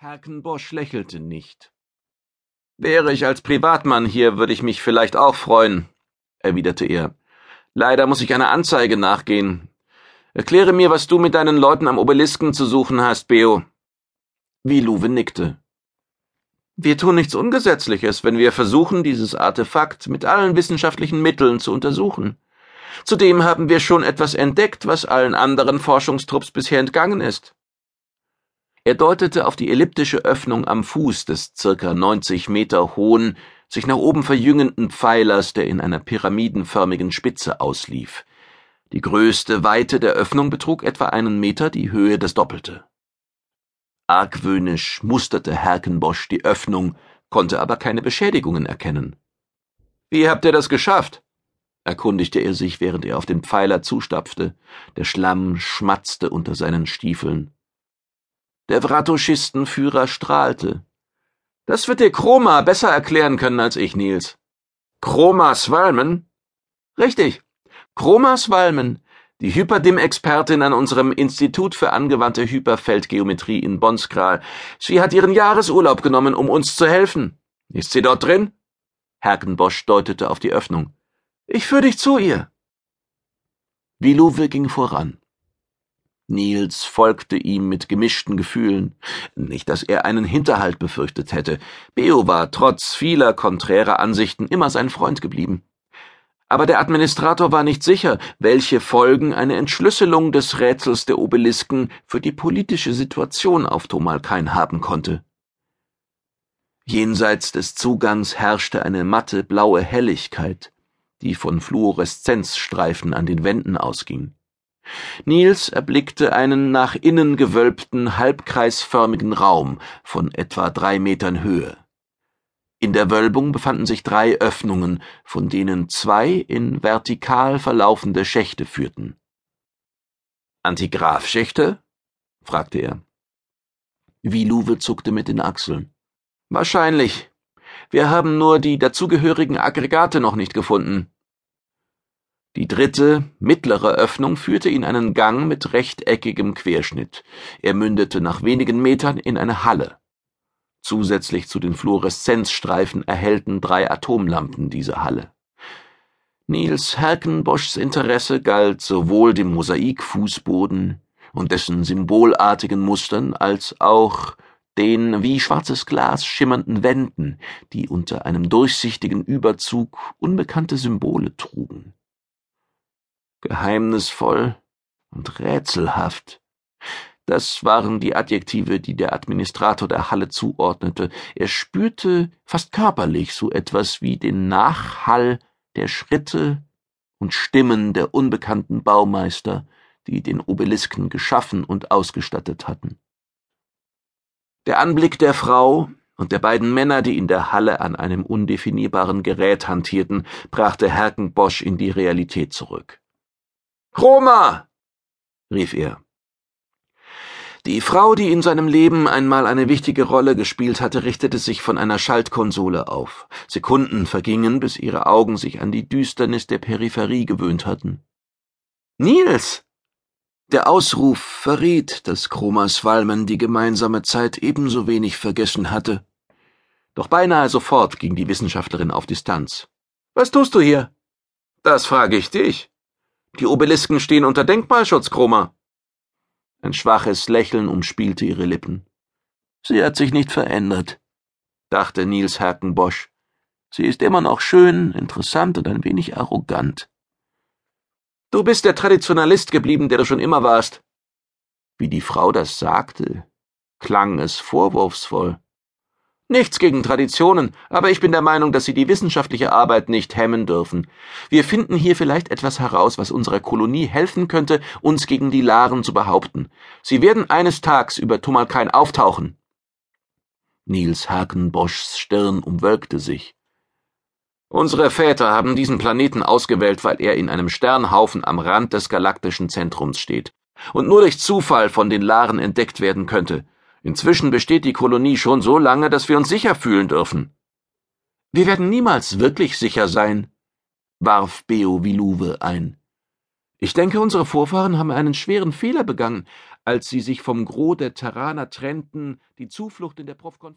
Herkenbosch lächelte nicht. Wäre ich als Privatmann hier, würde ich mich vielleicht auch freuen, erwiderte er. Leider muss ich einer Anzeige nachgehen. Erkläre mir, was du mit deinen Leuten am Obelisken zu suchen hast, Beo. Wie Luwe nickte. Wir tun nichts Ungesetzliches, wenn wir versuchen, dieses Artefakt mit allen wissenschaftlichen Mitteln zu untersuchen. Zudem haben wir schon etwas entdeckt, was allen anderen Forschungstrupps bisher entgangen ist. Er deutete auf die elliptische Öffnung am Fuß des circa 90 Meter hohen, sich nach oben verjüngenden Pfeilers, der in einer pyramidenförmigen Spitze auslief. Die größte Weite der Öffnung betrug etwa einen Meter, die Höhe das Doppelte. Argwöhnisch musterte Herkenbosch die Öffnung, konnte aber keine Beschädigungen erkennen. Wie habt ihr das geschafft? erkundigte er sich, während er auf den Pfeiler zustapfte. Der Schlamm schmatzte unter seinen Stiefeln. Der Wratoschistenführer strahlte. Das wird dir Chroma besser erklären können als ich, Nils. Chromas Walmen? Richtig. Chromas Walmen, die Hyperdim-Expertin an unserem Institut für angewandte Hyperfeldgeometrie in Bonskral. Sie hat ihren Jahresurlaub genommen, um uns zu helfen. Ist sie dort drin? Herkenbosch deutete auf die Öffnung. Ich führe dich zu ihr. Viluwe ging voran. Nils folgte ihm mit gemischten Gefühlen. Nicht, dass er einen Hinterhalt befürchtet hätte. Beo war trotz vieler konträrer Ansichten immer sein Freund geblieben. Aber der Administrator war nicht sicher, welche Folgen eine Entschlüsselung des Rätsels der Obelisken für die politische Situation auf Tomalkain haben konnte. Jenseits des Zugangs herrschte eine matte blaue Helligkeit, die von Fluoreszenzstreifen an den Wänden ausging. Nils erblickte einen nach innen gewölbten, halbkreisförmigen Raum von etwa drei Metern Höhe. In der Wölbung befanden sich drei Öffnungen, von denen zwei in vertikal verlaufende Schächte führten. Antigraphschächte? fragte er. Wiluwe zuckte mit den Achseln. Wahrscheinlich. Wir haben nur die dazugehörigen Aggregate noch nicht gefunden. Die dritte, mittlere Öffnung führte in einen Gang mit rechteckigem Querschnitt. Er mündete nach wenigen Metern in eine Halle. Zusätzlich zu den Fluoreszenzstreifen erhellten drei Atomlampen diese Halle. Niels Herkenboschs Interesse galt sowohl dem Mosaikfußboden und dessen symbolartigen Mustern als auch den wie schwarzes Glas schimmernden Wänden, die unter einem durchsichtigen Überzug unbekannte Symbole trugen geheimnisvoll und rätselhaft. Das waren die Adjektive, die der Administrator der Halle zuordnete. Er spürte fast körperlich so etwas wie den Nachhall der Schritte und Stimmen der unbekannten Baumeister, die den Obelisken geschaffen und ausgestattet hatten. Der Anblick der Frau und der beiden Männer, die in der Halle an einem undefinierbaren Gerät hantierten, brachte Herkenbosch in die Realität zurück. Roma! rief er. Die Frau, die in seinem Leben einmal eine wichtige Rolle gespielt hatte, richtete sich von einer Schaltkonsole auf. Sekunden vergingen, bis ihre Augen sich an die Düsternis der Peripherie gewöhnt hatten. Nils! Der Ausruf verriet, dass Chromas Walmen die gemeinsame Zeit ebenso wenig vergessen hatte. Doch beinahe sofort ging die Wissenschaftlerin auf Distanz. Was tust du hier? Das frage ich dich. Die Obelisken stehen unter Denkmalschutz, Chroma. Ein schwaches Lächeln umspielte ihre Lippen. Sie hat sich nicht verändert, dachte Nils Herkenbosch. Sie ist immer noch schön, interessant und ein wenig arrogant. Du bist der Traditionalist geblieben, der du schon immer warst. Wie die Frau das sagte, klang es vorwurfsvoll. Nichts gegen Traditionen, aber ich bin der Meinung, dass sie die wissenschaftliche Arbeit nicht hemmen dürfen. Wir finden hier vielleicht etwas heraus, was unserer Kolonie helfen könnte, uns gegen die Laren zu behaupten. Sie werden eines Tages über Tumalkain auftauchen. Nils Hakenboschs Stirn umwölkte sich. Unsere Väter haben diesen Planeten ausgewählt, weil er in einem Sternhaufen am Rand des galaktischen Zentrums steht und nur durch Zufall von den Laren entdeckt werden könnte. Inzwischen besteht die Kolonie schon so lange, dass wir uns sicher fühlen dürfen. Wir werden niemals wirklich sicher sein, warf Beo Viluwe ein. Ich denke, unsere Vorfahren haben einen schweren Fehler begangen, als sie sich vom Gros der Terraner trennten, die Zuflucht in der Profkonfort